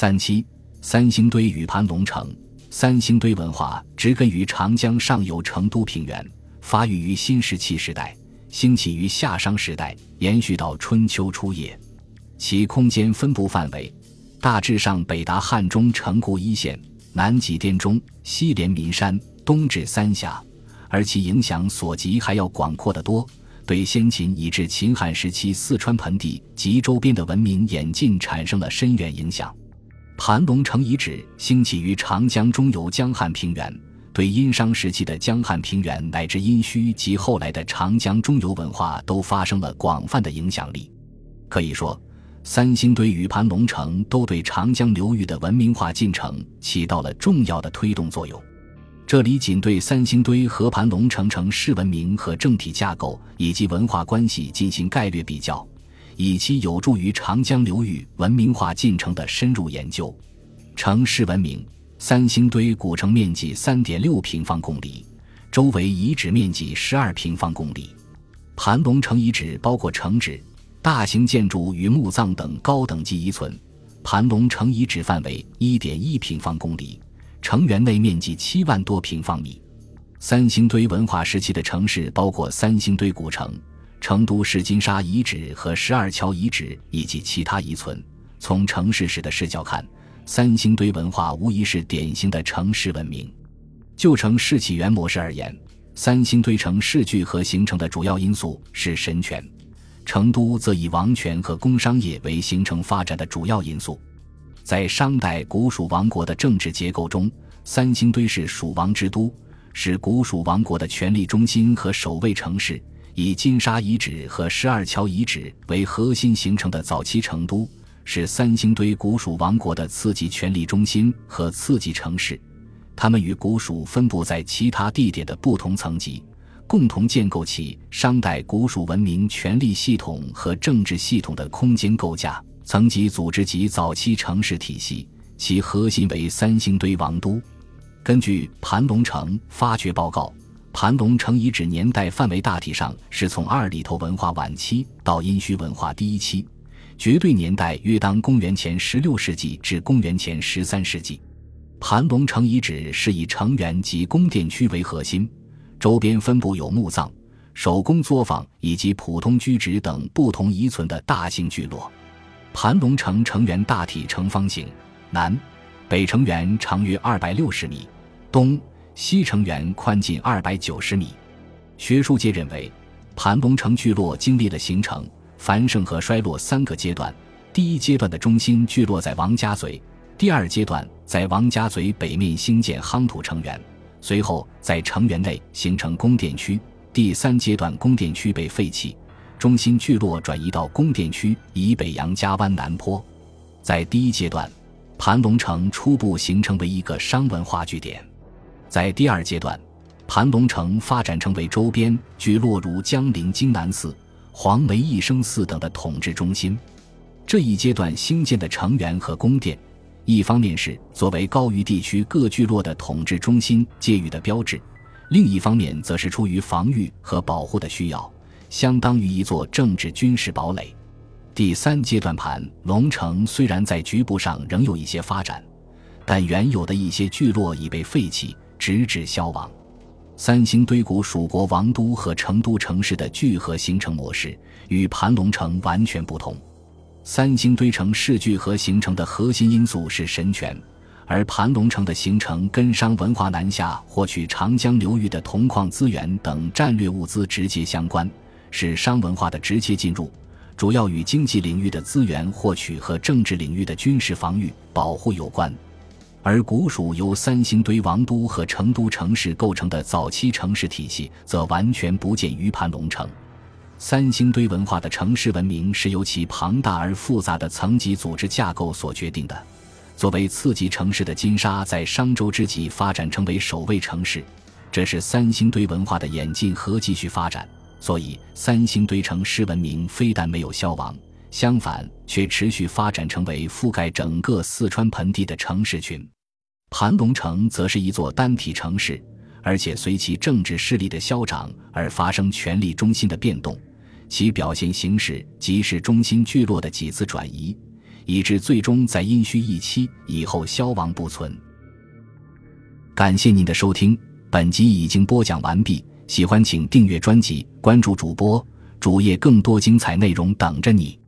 三七三星堆与盘龙城。三星堆文化植根于长江上游成都平原，发育于新石器时代，兴起于夏商时代，延续到春秋初叶。其空间分布范围大致上北达汉中城固一线，南及滇中，西连岷山，东至三峡，而其影响所及还要广阔得多，对先秦以至秦汉时期四川盆地及周边的文明演进产生了深远影响。盘龙城遗址兴起于长江中游江汉平原，对殷商时期的江汉平原乃至殷墟及后来的长江中游文化都发生了广泛的影响力。可以说，三星堆与盘龙城都对长江流域的文明化进程起到了重要的推动作用。这里仅对三星堆和盘龙城城市文明和政体架构以及文化关系进行概略比较。以其有助于长江流域文明化进程的深入研究。城市文明，三星堆古城面积三点六平方公里，周围遗址面积十二平方公里。盘龙城遗址包括城址、大型建筑与墓葬等高等级遗存。盘龙城遗址范围一点一平方公里，城园内面积七万多平方米。三星堆文化时期的城市包括三星堆古城。成都市金沙遗址和十二桥遗址以及其他遗存，从城市史的视角看，三星堆文化无疑是典型的城市文明。就城市起源模式而言，三星堆城市聚合形成的主要因素是神权，成都则以王权和工商业为形成发展的主要因素。在商代古蜀王国的政治结构中，三星堆是蜀王之都，是古蜀王国的权力中心和首位城市。以金沙遗址和十二桥遗址为核心形成的早期成都，是三星堆古蜀王国的次级权力中心和次级城市。它们与古蜀分布在其他地点的不同层级，共同建构起商代古蜀文明权力系统和政治系统的空间构架、层级组织及早期城市体系。其核心为三星堆王都。根据盘龙城发掘报告。盘龙城遗址年代范围大体上是从二里头文化晚期到殷墟文化第一期，绝对年代约当公元前十六世纪至公元前十三世纪。盘龙城遗址是以城垣及宫殿区为核心，周边分布有墓葬、手工作坊以及普通居址等不同遗存的大型聚落。盘龙城城垣大体呈方形，南北城垣长约二百六十米，东。西城垣宽近二百九十米，学术界认为，盘龙城聚落经历了形成、繁盛和衰落三个阶段。第一阶段的中心聚落在王家嘴，第二阶段在王家嘴北面兴建夯土城垣，随后在城垣内形成宫殿区。第三阶段宫殿区被废弃，中心聚落转移到宫殿区以北杨家湾南坡。在第一阶段，盘龙城初步形成为一个商文化据点。在第二阶段，盘龙城发展成为周边聚落如江陵金南寺、黄梅一生寺等的统治中心。这一阶段兴建的城垣和宫殿，一方面是作为高于地区各聚落的统治中心界域的标志，另一方面则是出于防御和保护的需要，相当于一座政治军事堡垒。第三阶段盘龙城虽然在局部上仍有一些发展，但原有的一些聚落已被废弃。直至消亡。三星堆谷蜀国王都和成都城市的聚合形成模式与盘龙城完全不同。三星堆城市聚合形成的核心因素是神权，而盘龙城的形成跟商文化南下获取长江流域的铜矿资源等战略物资直接相关，是商文化的直接进入，主要与经济领域的资源获取和政治领域的军事防御保护有关。而古蜀由三星堆王都和成都城市构成的早期城市体系，则完全不见于盘龙城。三星堆文化的城市文明是由其庞大而复杂的层级组织架构所决定的。作为次级城市的金沙，在商周之际发展成为首位城市，这是三星堆文化的演进和继续发展。所以，三星堆城市文明非但没有消亡。相反，却持续发展成为覆盖整个四川盆地的城市群。盘龙城则是一座单体城市，而且随其政治势力的消长而发生权力中心的变动。其表现形式即是中心聚落的几次转移，以致最终在殷墟一期以后消亡不存。感谢您的收听，本集已经播讲完毕。喜欢请订阅专辑，关注主播主页，更多精彩内容等着你。